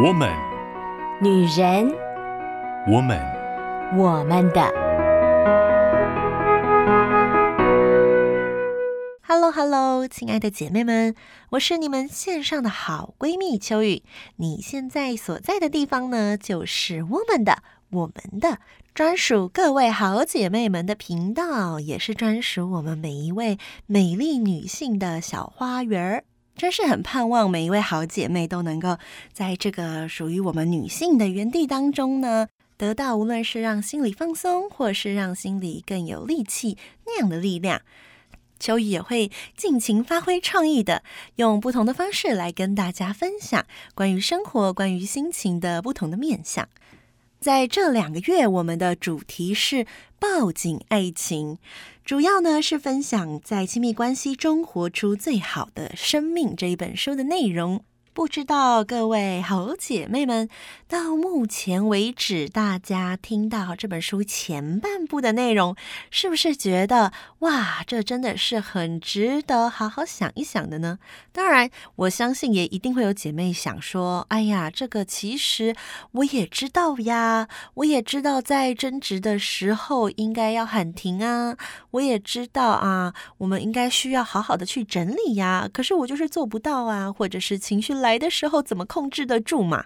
我们，女人，我们，我们的。Hello，Hello，hello, 亲爱的姐妹们，我是你们线上的好闺蜜秋雨。你现在所在的地方呢，就是我们的、我们的专属各位好姐妹们的频道，也是专属我们每一位美丽女性的小花园儿。真是很盼望每一位好姐妹都能够在这个属于我们女性的园地当中呢，得到无论是让心里放松，或是让心里更有力气那样的力量。秋雨也会尽情发挥创意的，用不同的方式来跟大家分享关于生活、关于心情的不同的面向。在这两个月，我们的主题是抱紧爱情。主要呢是分享在亲密关系中活出最好的生命这一本书的内容。不知道各位好姐妹们，到目前为止，大家听到这本书前半部的内容，是不是觉得哇，这真的是很值得好好想一想的呢？当然，我相信也一定会有姐妹想说：“哎呀，这个其实我也知道呀，我也知道在争执的时候应该要喊停啊，我也知道啊，我们应该需要好好的去整理呀，可是我就是做不到啊，或者是情绪来。”来的时候怎么控制得住嘛？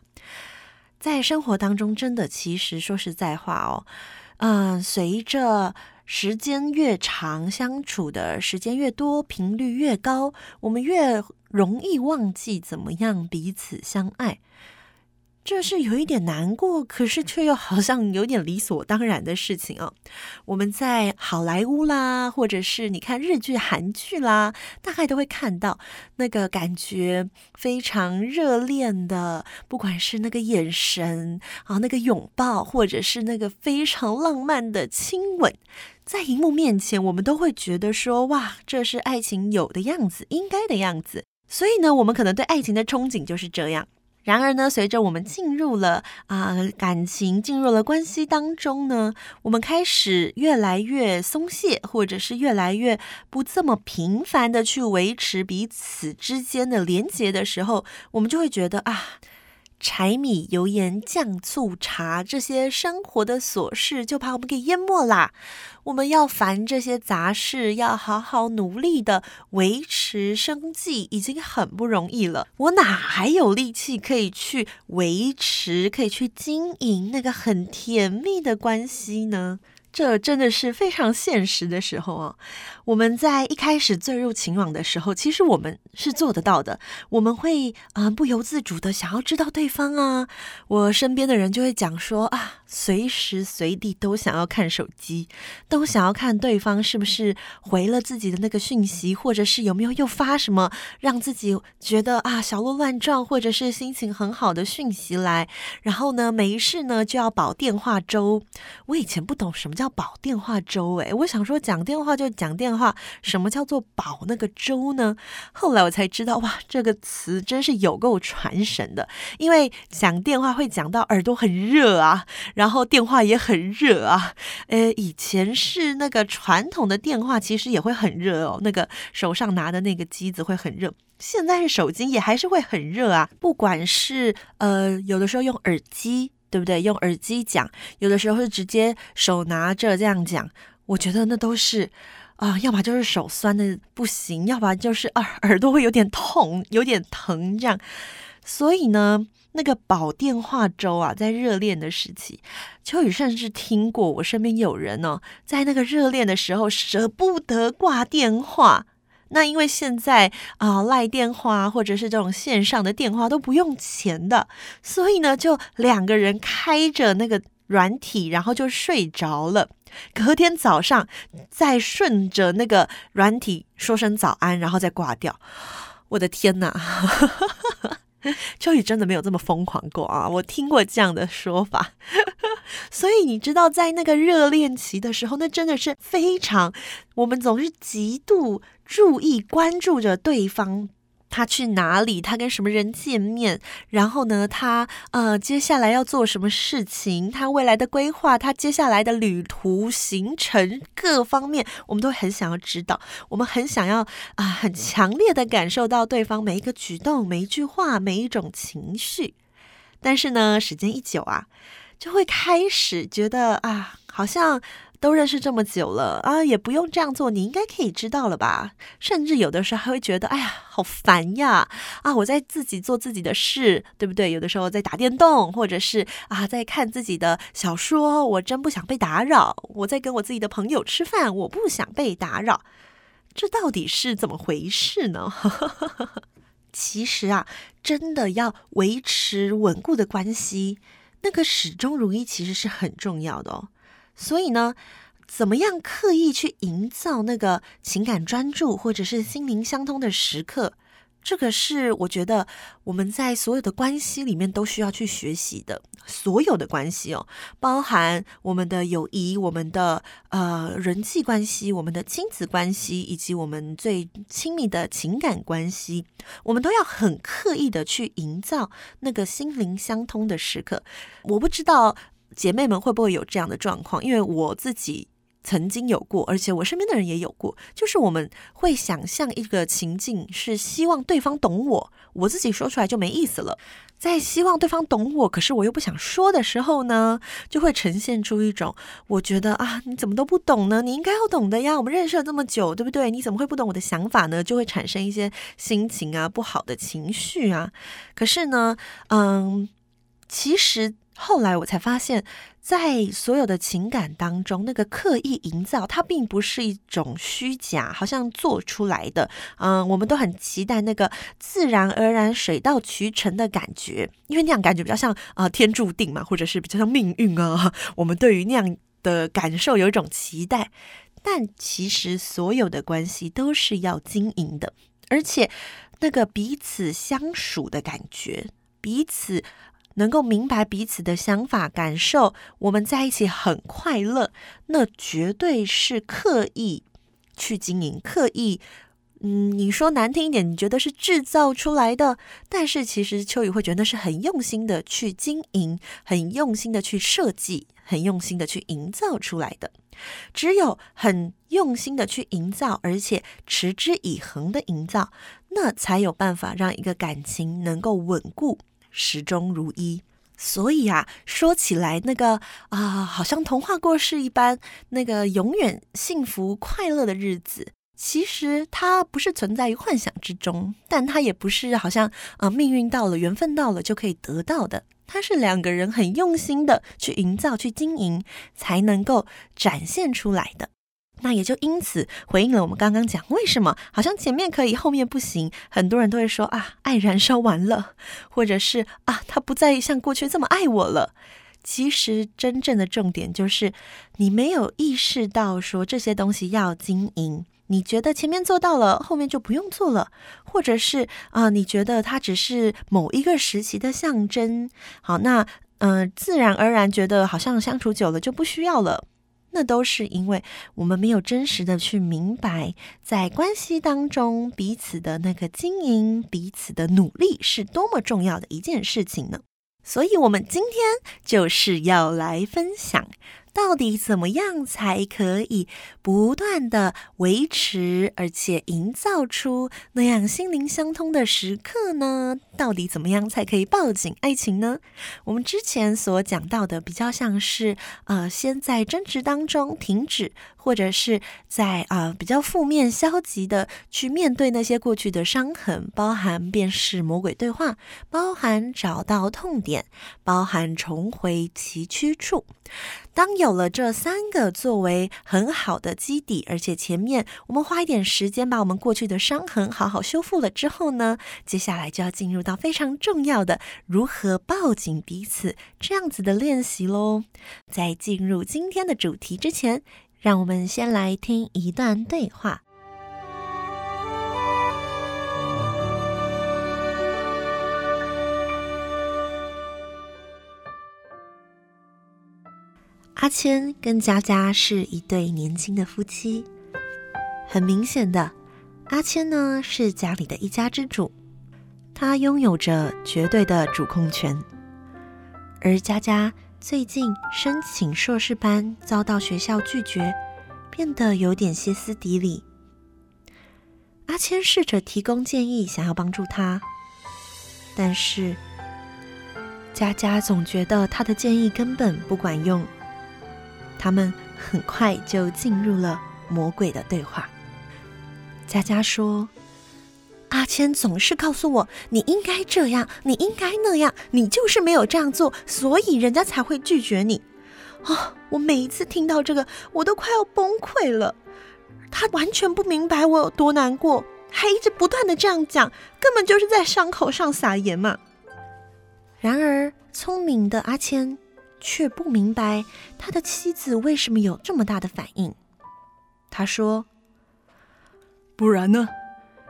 在生活当中，真的，其实说实在话哦，嗯，随着时间越长，相处的时间越多，频率越高，我们越容易忘记怎么样彼此相爱。这是有一点难过，可是却又好像有点理所当然的事情哦。我们在好莱坞啦，或者是你看日剧、韩剧啦，大概都会看到那个感觉非常热恋的，不管是那个眼神啊，那个拥抱，或者是那个非常浪漫的亲吻，在荧幕面前，我们都会觉得说：哇，这是爱情有的样子，应该的样子。所以呢，我们可能对爱情的憧憬就是这样。然而呢，随着我们进入了啊、感情，进入了关系当中呢，我们开始越来越松懈，或者是越来越不这么频繁的去维持彼此之间的连接的时候，我们就会觉得啊。柴米油盐酱醋茶，这些生活的琐事就把我们给淹没啦。我们要烦这些杂事，要好好努力的维持生计，已经很不容易了。我哪还有力气可以去维持，可以去经营那个很甜蜜的关系呢？这真的是非常现实的时候哦。我们在一开始坠入情网的时候，其实我们是做得到的。我们会啊、不由自主的想要知道对方啊。我身边的人就会讲说啊，随时随地都想要看手机，都想要看对方是不是回了自己的那个讯息，或者是有没有又发什么让自己觉得啊小鹿乱撞，或者是心情很好的讯息来。然后呢，没事呢就要保电话粥。我以前不懂什么叫保电话粥，诶，我想说讲电话就讲电话，什么叫做保那个粥呢？后来我才知道，哇，这个词真是有够传神的。因为讲电话会讲到耳朵很热啊，然后电话也很热啊。呃，以前是那个传统的电话，其实也会很热哦，那个手上拿的那个机子会很热。现在是手机也还是会很热啊，不管是呃，有的时候用耳机。对不对？用耳机讲，有的时候是直接手拿着这样讲，我觉得那都是啊、要么就是手酸的不行，要不然就是耳耳朵会有点痛，有点疼这样。所以呢，那个保电话粥啊，在热恋的时期，秋雨甚至听过我身边有人哦，在那个热恋的时候舍不得挂电话。那因为现在啊，赖电话或者是这种线上的电话都不用钱的，所以呢，就两个人开着那个软体，然后就睡着了。隔天早上再顺着那个软体说声早安，然后再挂掉。我的天哪！秋雨真的没有这么疯狂过啊！我听过这样的说法，所以你知道，在那个热恋期的时候，那真的是非常，我们总是极度注意、关注着对方。他去哪里？他跟什么人见面？然后呢？他呃，接下来要做什么事情？他未来的规划，他接下来的旅途行程各方面，我们都很想要知道。我们很想要啊、很强烈的感受到对方每一个举动、每一句话、每一种情绪。但是呢，时间一久啊，就会开始觉得啊，好像。都认识这么久了啊，也不用这样做，你应该可以知道了吧？甚至有的时候还会觉得，哎呀，好烦呀！啊，我在自己做自己的事，对不对？有的时候在打电动，或者是啊，在看自己的小说，我真不想被打扰。我在跟我自己的朋友吃饭，我不想被打扰。这到底是怎么回事呢？其实啊，真的要维持稳固的关系，那个始终如一，其实是很重要的哦。所以呢，怎么样刻意去营造那个情感专注或者是心灵相通的时刻？这个是我觉得我们在所有的关系里面都需要去学习的。所有的关系哦，包含我们的友谊、我们的呃人际关系、我们的亲子关系，以及我们最亲密的情感关系，我们都要很刻意的去营造那个心灵相通的时刻。我不知道。姐妹们会不会有这样的状况？因为我自己曾经有过，而且我身边的人也有过。就是我们会想象一个情境，是希望对方懂我，我自己说出来就没意思了。在希望对方懂我，可是我又不想说的时候呢，就会呈现出一种我觉得啊，你怎么都不懂呢？你应该要懂的呀，我们认识了这么久，对不对？你怎么会不懂我的想法呢？就会产生一些心情啊，不好的情绪啊。可是呢，嗯，其实。后来我才发现，在所有的情感当中，那个刻意营造，它并不是一种虚假，好像做出来的。嗯，我们都很期待那个自然而然、水到渠成的感觉，因为那样感觉比较像啊、天注定嘛，或者是比较像命运啊。我们对于那样的感受有一种期待，但其实所有的关系都是要经营的，而且那个彼此相属的感觉，彼此。能够明白彼此的想法、感受，我们在一起很快乐，那绝对是刻意去经营，刻意，嗯，你说难听一点，你觉得是制造出来的，但是其实秋雨会觉得那是很用心的去经营，很用心的去设计，很用心的去营造出来的。只有很用心的去营造，而且持之以恒的营造，那才有办法让一个感情能够稳固。始终如一，所以啊，说起来那个啊、好像童话故事一般，那个永远幸福快乐的日子，其实它不是存在于幻想之中，但它也不是好像啊、命运到了，缘分到了就可以得到的，它是两个人很用心的去营造、去经营，才能够展现出来的。那也就因此回应了我们刚刚讲，为什么好像前面可以，后面不行？很多人都会说啊，爱燃烧完了，或者是啊，他不再像过去这么爱我了。其实真正的重点就是你没有意识到说这些东西要经营，你觉得前面做到了，后面就不用做了，或者是啊，你觉得它只是某一个时期的象征。好，那嗯、自然而然觉得好像相处久了就不需要了。那都是因为我们没有真实的去明白，在关系当中彼此的那个经营、彼此的努力是多么重要的一件事情呢？所以，我们今天就是要来分享。到底怎么样才可以不断的维持，而且营造出那样心灵相通的时刻呢？到底怎么样才可以抱紧爱情呢？我们之前所讲到的比较像是，呃，先在争执当中停止，或者是在啊、呃、比较负面消极的去面对那些过去的伤痕，包含便是魔鬼对话，包含找到痛点，包含重回崎岖处。当有了这三个作为很好的基底，而且前面我们花一点时间把我们过去的伤痕好好修复了之后呢，接下来就要进入到非常重要的如何抱紧彼此这样子的练习喽。在进入今天的主题之前，让我们先来听一段对话。阿谦跟佳佳是一对年轻的夫妻。很明显的，阿谦呢是家里的一家之主，他拥有着绝对的主控权。而佳佳最近申请硕士班遭到学校拒绝，变得有点歇斯底里。阿谦试着提供建议，想要帮助他，但是佳佳总觉得他的建议根本不管用。他们很快就进入了魔鬼的对话。佳佳说：“阿谦总是告诉我，你应该这样，你应该那样，你就是没有这样做，所以人家才会拒绝你。”哦，我每一次听到这个，我都快要崩溃了。他完全不明白我有多难过，还一直不断的这样讲，根本就是在伤口上撒盐嘛。然而，聪明的阿谦却不明白他的妻子为什么有这么大的反应。他说：“不然呢？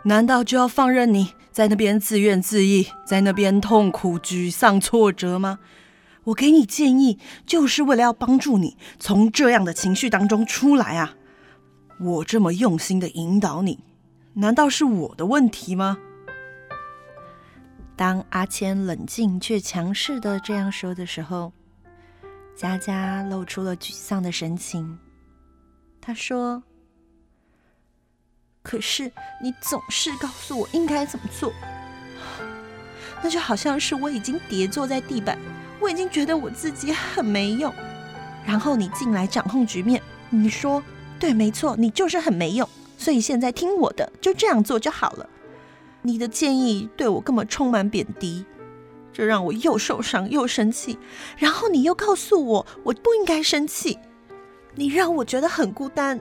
难道就要放任你在那边自怨自艾，在那边痛苦、沮丧、挫折吗？”我给你建议，就是为了要帮助你从这样的情绪当中出来啊！我这么用心的引导你，难道是我的问题吗？当阿谦冷静却强势的这样说的时候，佳佳露出了沮丧的神情。她说：“可是你总是告诉我应该怎么做，那就好像是我已经跌坐在地板。”我已经觉得我自己很没用，然后你进来掌控局面，你说对，没错，你就是很没用，所以现在听我的，就这样做就好了。你的建议对我根本充满贬低，这让我又受伤又生气。然后你又告诉我我不应该生气，你让我觉得很孤单，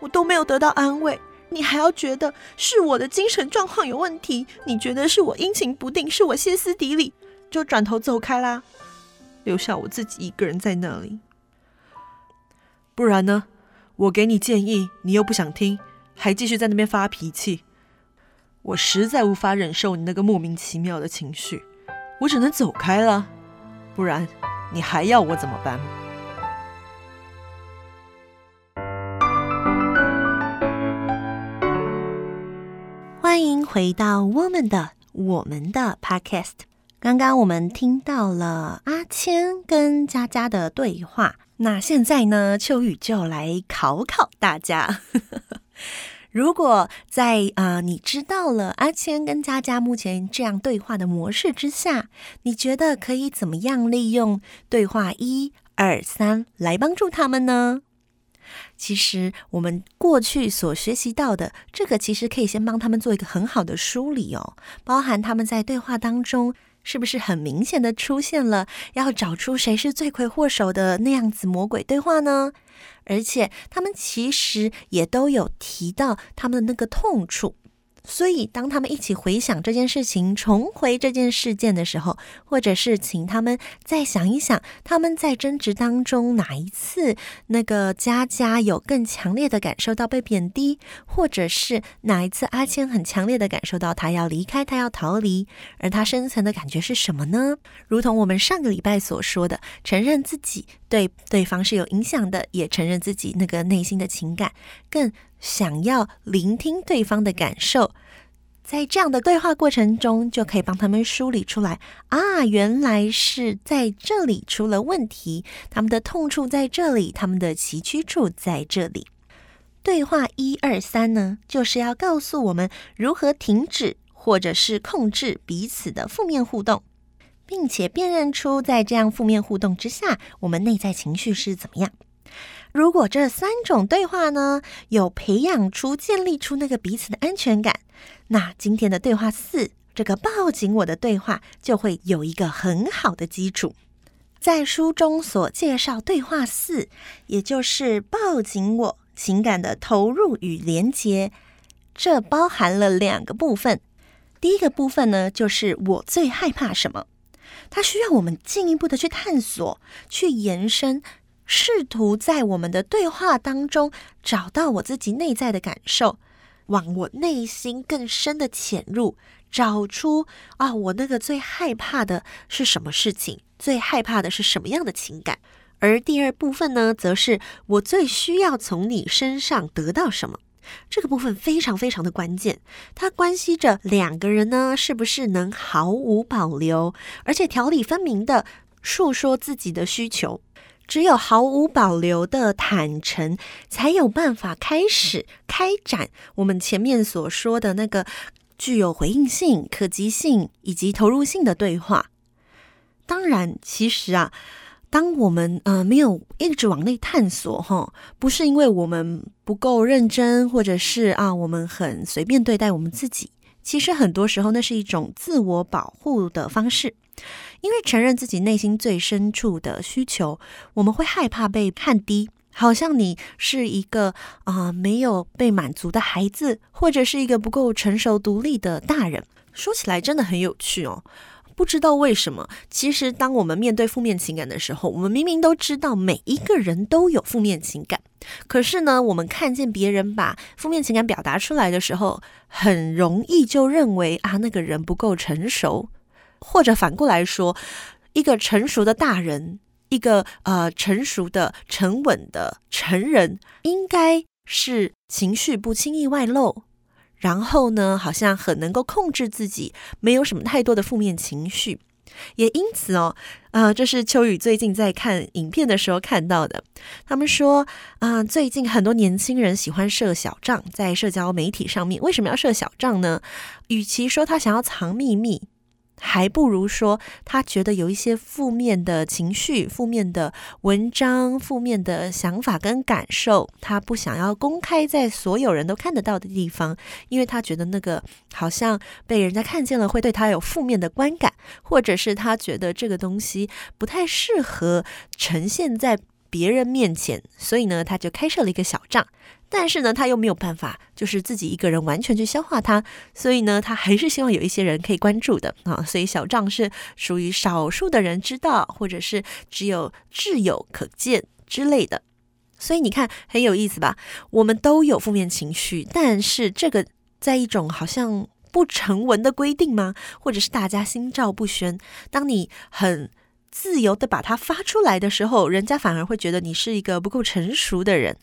我都没有得到安慰，你还要觉得是我的精神状况有问题，你觉得是我阴晴不定，是我歇斯底里，就转头走开啦。留下我自己一个人在那里，不然呢？我给你建议，你又不想听，还继续在那边发脾气。我实在无法忍受你那个莫名其妙的情绪，我只能走开了。不然，你还要我怎么办？欢迎回到我们的我们的 Podcast。刚刚我们听到了阿谦跟佳佳的对话，那现在呢，秋雨就来考考大家。如果在啊、你知道了阿谦跟佳佳目前这样对话的模式之下，你觉得可以怎么样利用对话一二三来帮助他们呢？其实我们过去所学习到的这个，其实可以先帮他们做一个很好的梳理哦，包含他们在对话当中。是不是很明显的出现了要找出谁是罪魁祸首的那样子魔鬼对话呢？而且他们其实也都有提到他们的那个痛处。所以，当他们一起回想这件事情，重回这件事件的时候，或者是请他们再想一想，他们在争执当中哪一次那个佳佳有更强烈的感受到被贬低，或者是哪一次阿谦很强烈的感受到他要离开，他要逃离，而他深层的感觉是什么呢？如同我们上个礼拜所说的，承认自己对对方是有影响的，也承认自己那个内心的情感，更。想要聆听对方的感受，在这样的对话过程中，就可以帮他们梳理出来啊，原来是在这里出了问题，他们的痛处在这里，他们的崎岖处在这里。对话一二三呢，就是要告诉我们如何停止或者是控制彼此的负面互动，并且辨认出在这样负面互动之下，我们内在情绪是怎么样。如果这三种对话呢，有培养出、建立出那个彼此的安全感，那今天的对话四，这个抱紧我的对话就会有一个很好的基础。在书中所介绍对话四，也就是抱紧我情感的投入与连接，这包含了两个部分。第一个部分呢，就是我最害怕什么，它需要我们进一步的去探索、去延伸。试图在我们的对话当中找到我自己内在的感受，往我内心更深的潜入，找出啊，我那个最害怕的是什么事情，最害怕的是什么样的情感。而第二部分呢，则是我最需要从你身上得到什么。这个部分非常非常的关键，它关系着两个人呢，是不是能毫无保留，而且条理分明的诉说自己的需求。只有毫无保留的坦诚，才有办法开始开展我们前面所说的那个具有回应性、可及性以及投入性的对话。当然，其实啊，当我们呃没有一直往内探索哈，不是因为我们不够认真，或者是啊我们很随便对待我们自己，其实很多时候那是一种自我保护的方式。因为承认自己内心最深处的需求，我们会害怕被看低，好像你是一个啊、没有被满足的孩子，或者是一个不够成熟独立的大人。说起来真的很有趣哦，不知道为什么，其实当我们面对负面情感的时候，我们明明都知道每一个人都有负面情感，可是呢，我们看见别人把负面情感表达出来的时候，很容易就认为啊，那个人不够成熟，或者反过来说，一个成熟的大人，一个呃成熟的沉稳的成人，应该是情绪不轻易外露。然后呢，好像很能够控制自己，没有什么太多的负面情绪，也因此哦，啊、这是秋雨最近在看影片的时候看到的。他们说，啊、最近很多年轻人喜欢设小账，在社交媒体上面，为什么要设小账呢？与其说他想要藏秘密。还不如说，他觉得有一些负面的情绪、负面的文章、负面的想法跟感受，他不想要公开在所有人都看得到的地方，因为他觉得那个好像被人家看见了，会对他有负面的观感，或者是他觉得这个东西不太适合呈现在别人面前，所以呢，他就开设了一个小账。但是呢，他又没有办法，就是自己一个人完全去消化它，所以呢，他还是希望有一些人可以关注的啊。所以小账是属于少数的人知道，或者是只有挚友可见之类的。所以你看，很有意思吧？我们都有负面情绪，但是这个在一种好像不成文的规定吗？或者是大家心照不宣？当你很自由的把它发出来的时候，人家反而会觉得你是一个不够成熟的人。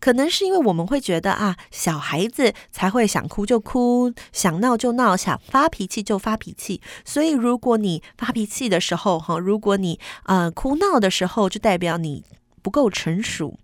可能是因为我们会觉得啊，小孩子才会想哭就哭，想闹就闹，想发脾气就发脾气。所以如果你发脾气的时候，哈，如果你呃哭闹的时候，就代表你不够成熟。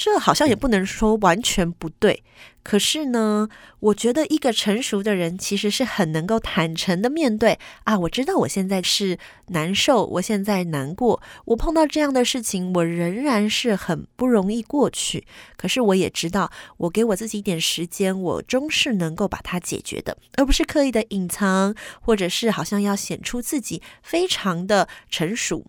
这好像也不能说完全不对，可是呢，我觉得一个成熟的人其实是很能够坦诚的面对啊。我知道我现在是难受，我现在难过，我碰到这样的事情，我仍然是很不容易过去。可是我也知道，我给我自己一点时间，我终是能够把它解决的，而不是刻意的隐藏，或者是好像要显出自己非常的成熟。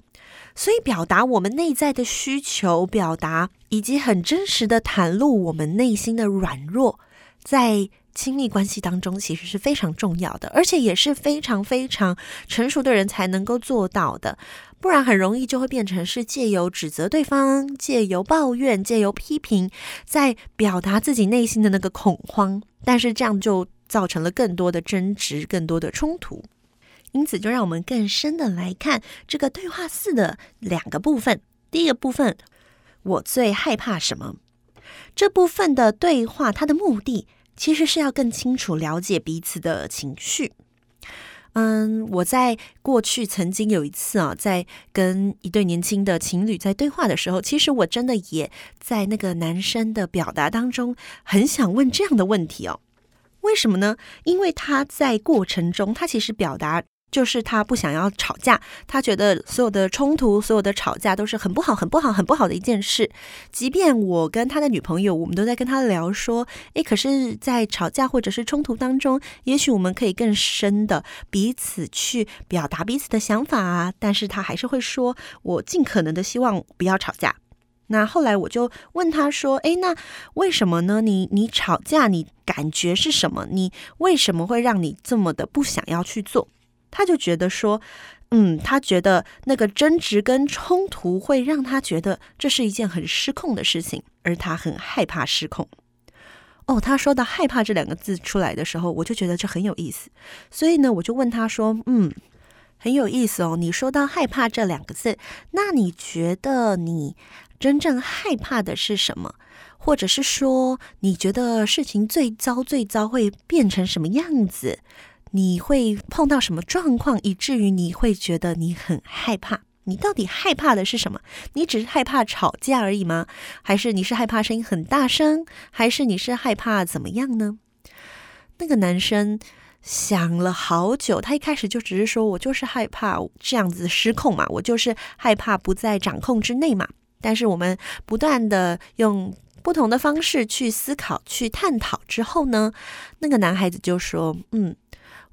所以，表达我们内在的需求，表达以及很真实的袒露我们内心的软弱，在亲密关系当中其实是非常重要的，而且也是非常非常成熟的人才能够做到的。不然，很容易就会变成是借由指责对方、借由抱怨、借由批评，在表达自己内心的那个恐慌。但是这样就造成了更多的争执、更多的冲突。因此，就让我们更深的来看这个对话四的两个部分。第一个部分，我最害怕什么？这部分的对话，它的目的其实是要更清楚了解彼此的情绪。嗯，我在过去曾经有一次啊，在跟一对年轻的情侣在对话的时候，其实我真的也在那个男生的表达当中，很想问这样的问题哦。为什么呢？因为他在过程中，他其实表达。就是他不想要吵架，他觉得所有的冲突、所有的吵架都是很不好、很不好、很不好的一件事。即便我跟他的女朋友，我们都在跟他聊说，诶，可是，在吵架或者是冲突当中，也许我们可以更深的彼此去表达彼此的想法啊。但是他还是会说，我尽可能的希望不要吵架。那后来我就问他说，诶，那为什么呢？你你吵架，你感觉是什么？你为什么会让你这么的不想要去做？他就觉得说，嗯，他觉得那个争执跟冲突会让他觉得这是一件很失控的事情，而他很害怕失控。哦，他说到“害怕”这两个字出来的时候，我就觉得这很有意思。所以呢，我就问他说，嗯，很有意思哦。你说到“害怕”这两个字，那你觉得你真正害怕的是什么？或者是说，你觉得事情最糟最糟会变成什么样子？你会碰到什么状况，以至于你会觉得你很害怕？你到底害怕的是什么？你只是害怕吵架而已吗？还是你是害怕声音很大声？还是你是害怕怎么样呢？那个男生想了好久。他一开始就只是说：“我就是害怕这样子失控嘛，我就是害怕不在掌控之内嘛。”但是我们不断的用不同的方式去思考、去探讨之后呢，那个男孩子就说：“嗯，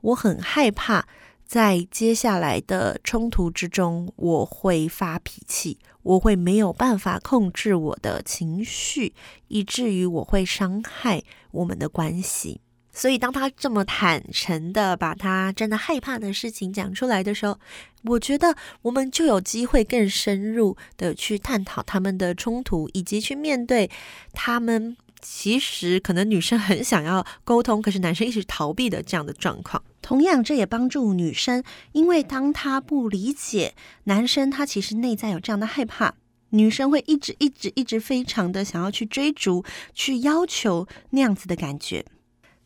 我很害怕。”在接下来的冲突之中，我会发脾气，我会没有办法控制我的情绪，以至于我会伤害我们的关系。所以，当他这么坦诚的把他真的害怕的事情讲出来的时候，我觉得我们就有机会更深入的去探讨他们的冲突，以及去面对他们。其实可能女生很想要沟通，可是男生一直逃避的这样的状况。同样，这也帮助女生，因为当她不理解男生，他其实内在有这样的害怕，女生会一直一直一直非常的想要去追逐、去要求那样子的感觉。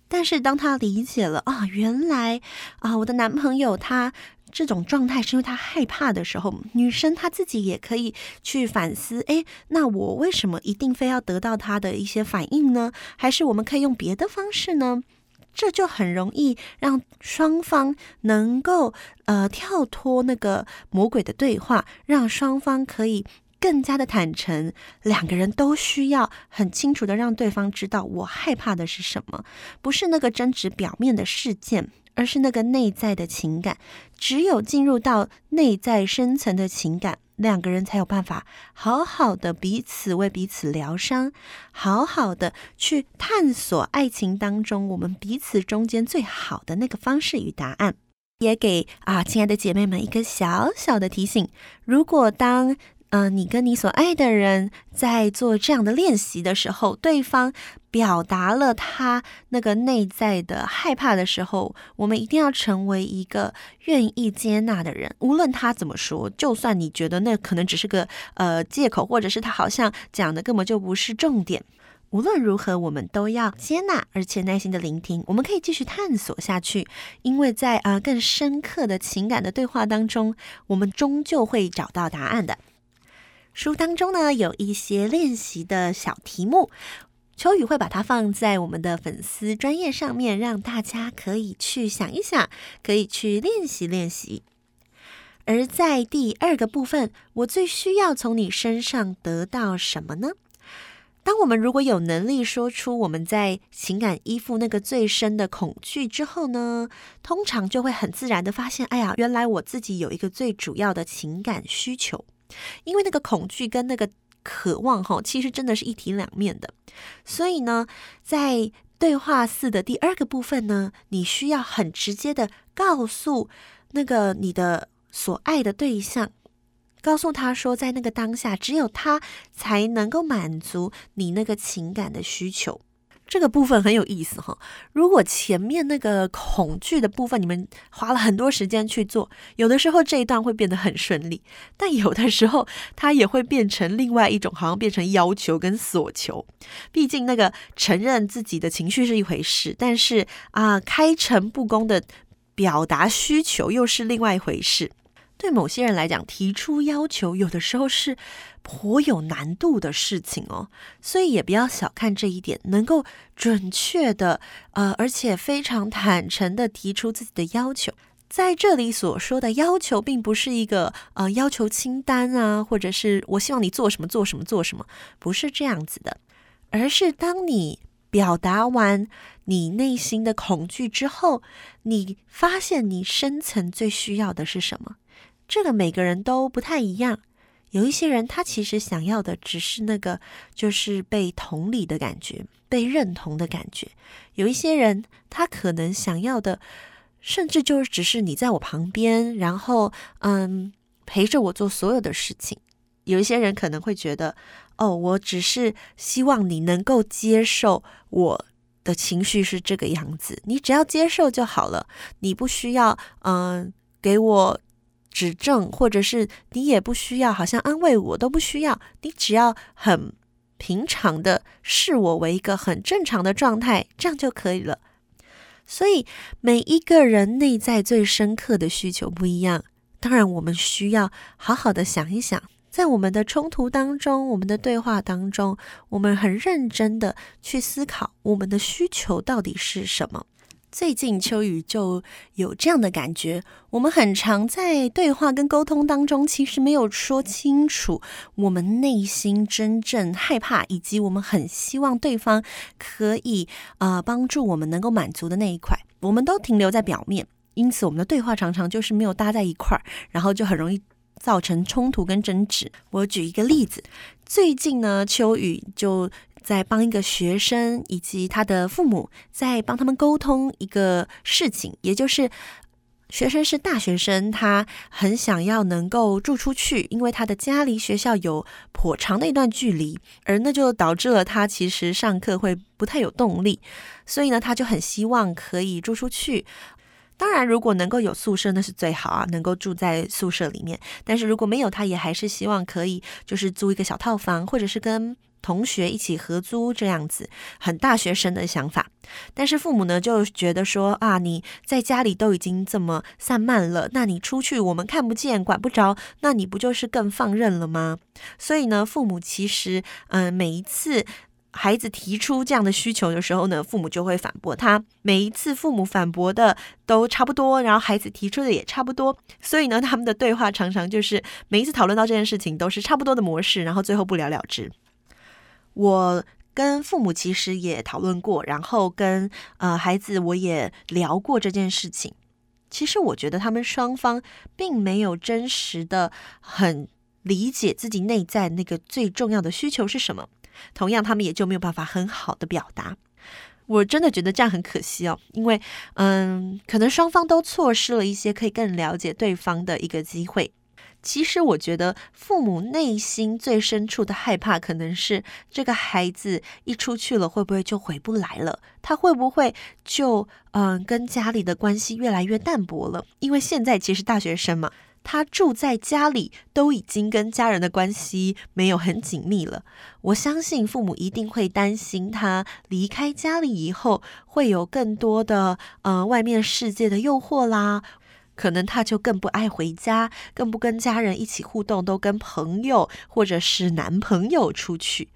但是当她理解了啊，原来啊，我的男朋友他。这种状态是因为他害怕的时候，女生她自己也可以去反思：诶，那我为什么一定非要得到他的一些反应呢？还是我们可以用别的方式呢？这就很容易让双方能够呃跳脱那个魔鬼的对话，让双方可以更加的坦诚。两个人都需要很清楚的让对方知道我害怕的是什么，不是那个争执表面的事件。而是那个内在的情感，只有进入到内在深层的情感，两个人才有办法好好的彼此为彼此疗伤，好好的去探索爱情当中我们彼此中间最好的那个方式与答案。也给啊，亲爱的姐妹们一个小小的提醒：如果当、呃，你跟你所爱的人在做这样的练习的时候，对方表达了他那个内在的害怕的时候，我们一定要成为一个愿意接纳的人。无论他怎么说，就算你觉得那可能只是个呃借口，或者是他好像讲的根本就不是重点，无论如何，我们都要接纳，而且耐心的聆听。我们可以继续探索下去，因为在啊、更深刻的情感的对话当中，我们终究会找到答案的。书当中呢，有一些练习的小题目，秋雨会把它放在我们的粉丝专页上面，让大家可以去想一想，可以去练习练习。而在第二个部分，我最需要从你身上得到什么呢？当我们如果有能力说出我们在情感依附那个最深的恐惧之后呢，通常就会很自然的发现，哎呀，原来我自己有一个最主要的情感需求。因为那个恐惧跟那个渴望，哈，其实真的是一体两面的。所以呢，在对话四的第二个部分呢，你需要很直接的告诉那个你的所爱的对象，告诉他说，在那个当下，只有他才能够满足你那个情感的需求。这个部分很有意思哈。如果前面那个恐惧的部分，你们花了很多时间去做，有的时候这一段会变得很顺利，但有的时候它也会变成另外一种，好像变成要求跟索求。毕竟那个承认自己的情绪是一回事，但是啊，开诚布公的表达需求又是另外一回事。对某些人来讲，提出要求有的时候是颇有难度的事情哦，所以也不要小看这一点，能够准确的，呃，而且非常坦诚的提出自己的要求。在这里所说的要求，并不是一个呃要求清单啊，或者是我希望你做什么做什么做什么，不是这样子的，而是当你表达完你内心的恐惧之后，你发现你深层最需要的是什么。这个每个人都不太一样，有一些人他其实想要的只是那个，就是被同理的感觉，被认同的感觉。有一些人他可能想要的，甚至就是只是你在我旁边，然后嗯陪着我做所有的事情。有一些人可能会觉得，哦，我只是希望你能够接受我的情绪是这个样子，你只要接受就好了，你不需要嗯给我。指正，或者是你也不需要，好像安慰我都不需要，你只要很平常的视我为一个很正常的状态，这样就可以了。所以每一个人内在最深刻的需求不一样，当然我们需要好好的想一想，在我们的冲突当中，我们的对话当中，我们很认真的去思考我们的需求到底是什么。最近秋雨就有这样的感觉，我们很常在对话跟沟通当中，其实没有说清楚我们内心真正害怕，以及我们很希望对方可以啊、呃、帮助我们能够满足的那一块，我们都停留在表面，因此我们的对话常常就是没有搭在一块儿，然后就很容易造成冲突跟争执。我举一个例子，最近呢，秋雨就。在帮一个学生以及他的父母，在帮他们沟通一个事情，也就是学生是大学生，他很想要能够住出去，因为他的家离学校有颇长的一段距离，而那就导致了他其实上课会不太有动力，所以呢，他就很希望可以住出去。当然，如果能够有宿舍，那是最好啊，能够住在宿舍里面。但是如果没有，他也还是希望可以就是租一个小套房，或者是跟。同学一起合租这样子，很大学生的想法。但是父母呢，就觉得说啊，你在家里都已经这么散漫了，那你出去我们看不见、管不着，那你不就是更放任了吗？所以呢，父母其实，嗯、每一次孩子提出这样的需求的时候呢，父母就会反驳他。每一次父母反驳的都差不多，然后孩子提出的也差不多，所以呢，他们的对话常常就是每一次讨论到这件事情都是差不多的模式，然后最后不了了之。我跟父母其实也讨论过，然后跟呃孩子我也聊过这件事情。其实我觉得他们双方并没有真实的很理解自己内在那个最重要的需求是什么，同样他们也就没有办法很好的表达。我真的觉得这样很可惜哦，因为嗯，可能双方都错失了一些可以更了解对方的一个机会。其实我觉得，父母内心最深处的害怕，可能是这个孩子一出去了，会不会就回不来了？他会不会就嗯，跟家里的关系越来越淡薄了？因为现在其实大学生嘛，他住在家里，都已经跟家人的关系没有很紧密了。我相信父母一定会担心他离开家里以后，会有更多的呃外面世界的诱惑啦。可能他就更不爱回家，更不跟家人一起互动，都跟朋友或者是男朋友出去。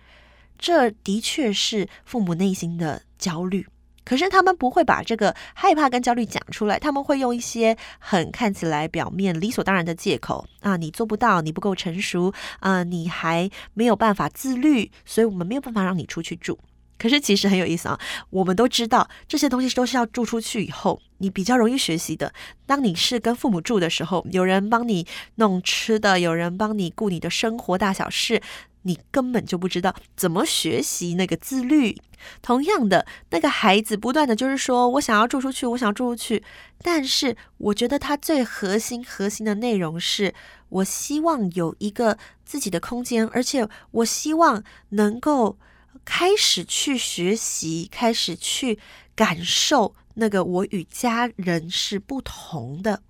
这的确是父母内心的焦虑，可是他们不会把这个害怕跟焦虑讲出来，他们会用一些很看起来表面理所当然的借口啊，你做不到，你不够成熟啊，你还没有办法自律，所以我们没有办法让你出去住。可是其实很有意思啊，我们都知道这些东西都是要住出去以后，你比较容易学习的。当你是跟父母住的时候，有人帮你弄吃的，有人帮你顾你的生活大小事，你根本就不知道怎么学习那个自律。同样的，那个孩子不断的就是说我想要住出去，我想要住出去，但是我觉得他最核心核心的内容是我希望有一个自己的空间，而且我希望能够。开始去学习，开始去感受那个我与家人是不同的。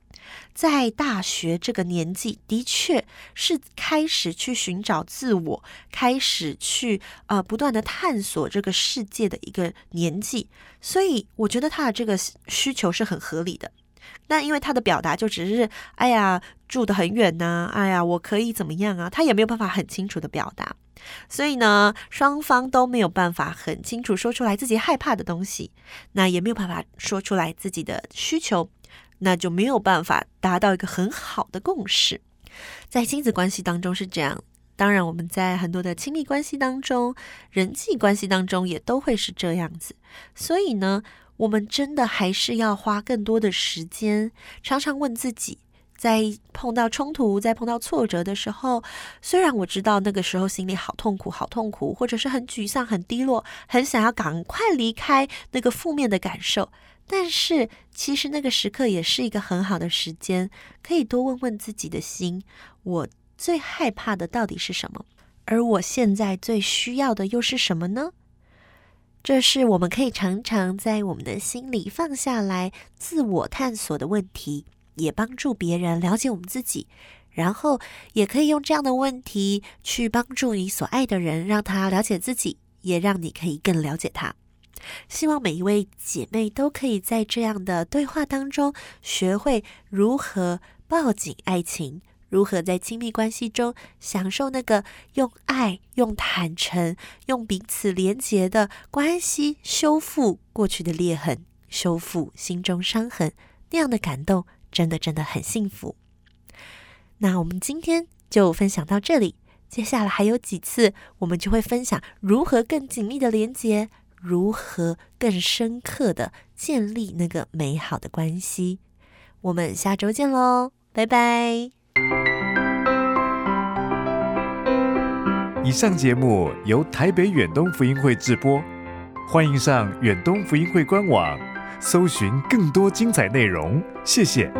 在大学这个年纪，的确是开始去寻找自我，开始去呃不断的探索这个世界的一个年纪。所以，我觉得他的这个需求是很合理的。那因为他的表达就只是“哎呀，住得很远呐，哎呀，我可以怎么样啊”，他也没有办法很清楚的表达。所以呢，双方都没有办法很清楚说出来自己害怕的东西，那也没有办法说出来自己的需求，那就没有办法达到一个很好的共识。在亲子关系当中是这样，当然我们在很多的亲密关系当中、人际关系当中也都会是这样子。所以呢，我们真的还是要花更多的时间，常常问自己。在碰到冲突，在碰到挫折的时候，虽然我知道那个时候心里好痛苦，好痛苦，或者是很沮丧、很低落，很想要赶快离开那个负面的感受，但是其实那个时刻也是一个很好的时间，可以多问问自己的心：我最害怕的到底是什么？而我现在最需要的又是什么呢？这是我们可以常常在我们的心里放下来，自我探索的问题。也帮助别人了解我们自己，然后也可以用这样的问题去帮助你所爱的人，让他了解自己，也让你可以更了解他。希望每一位姐妹都可以在这样的对话当中，学会如何抱紧爱情，如何在亲密关系中享受那个用爱、用坦诚、用彼此连结的关系，修复过去的裂痕。修复心中伤痕，那样的感动真的真的很幸福。那我们今天就分享到这里，接下来还有几次，我们就会分享如何更紧密的连接，如何更深刻的建立那个美好的关系。我们下周见喽，拜拜。以上节目由台北远东福音会制播，欢迎上远东福音会官网，搜寻更多精彩内容。谢谢。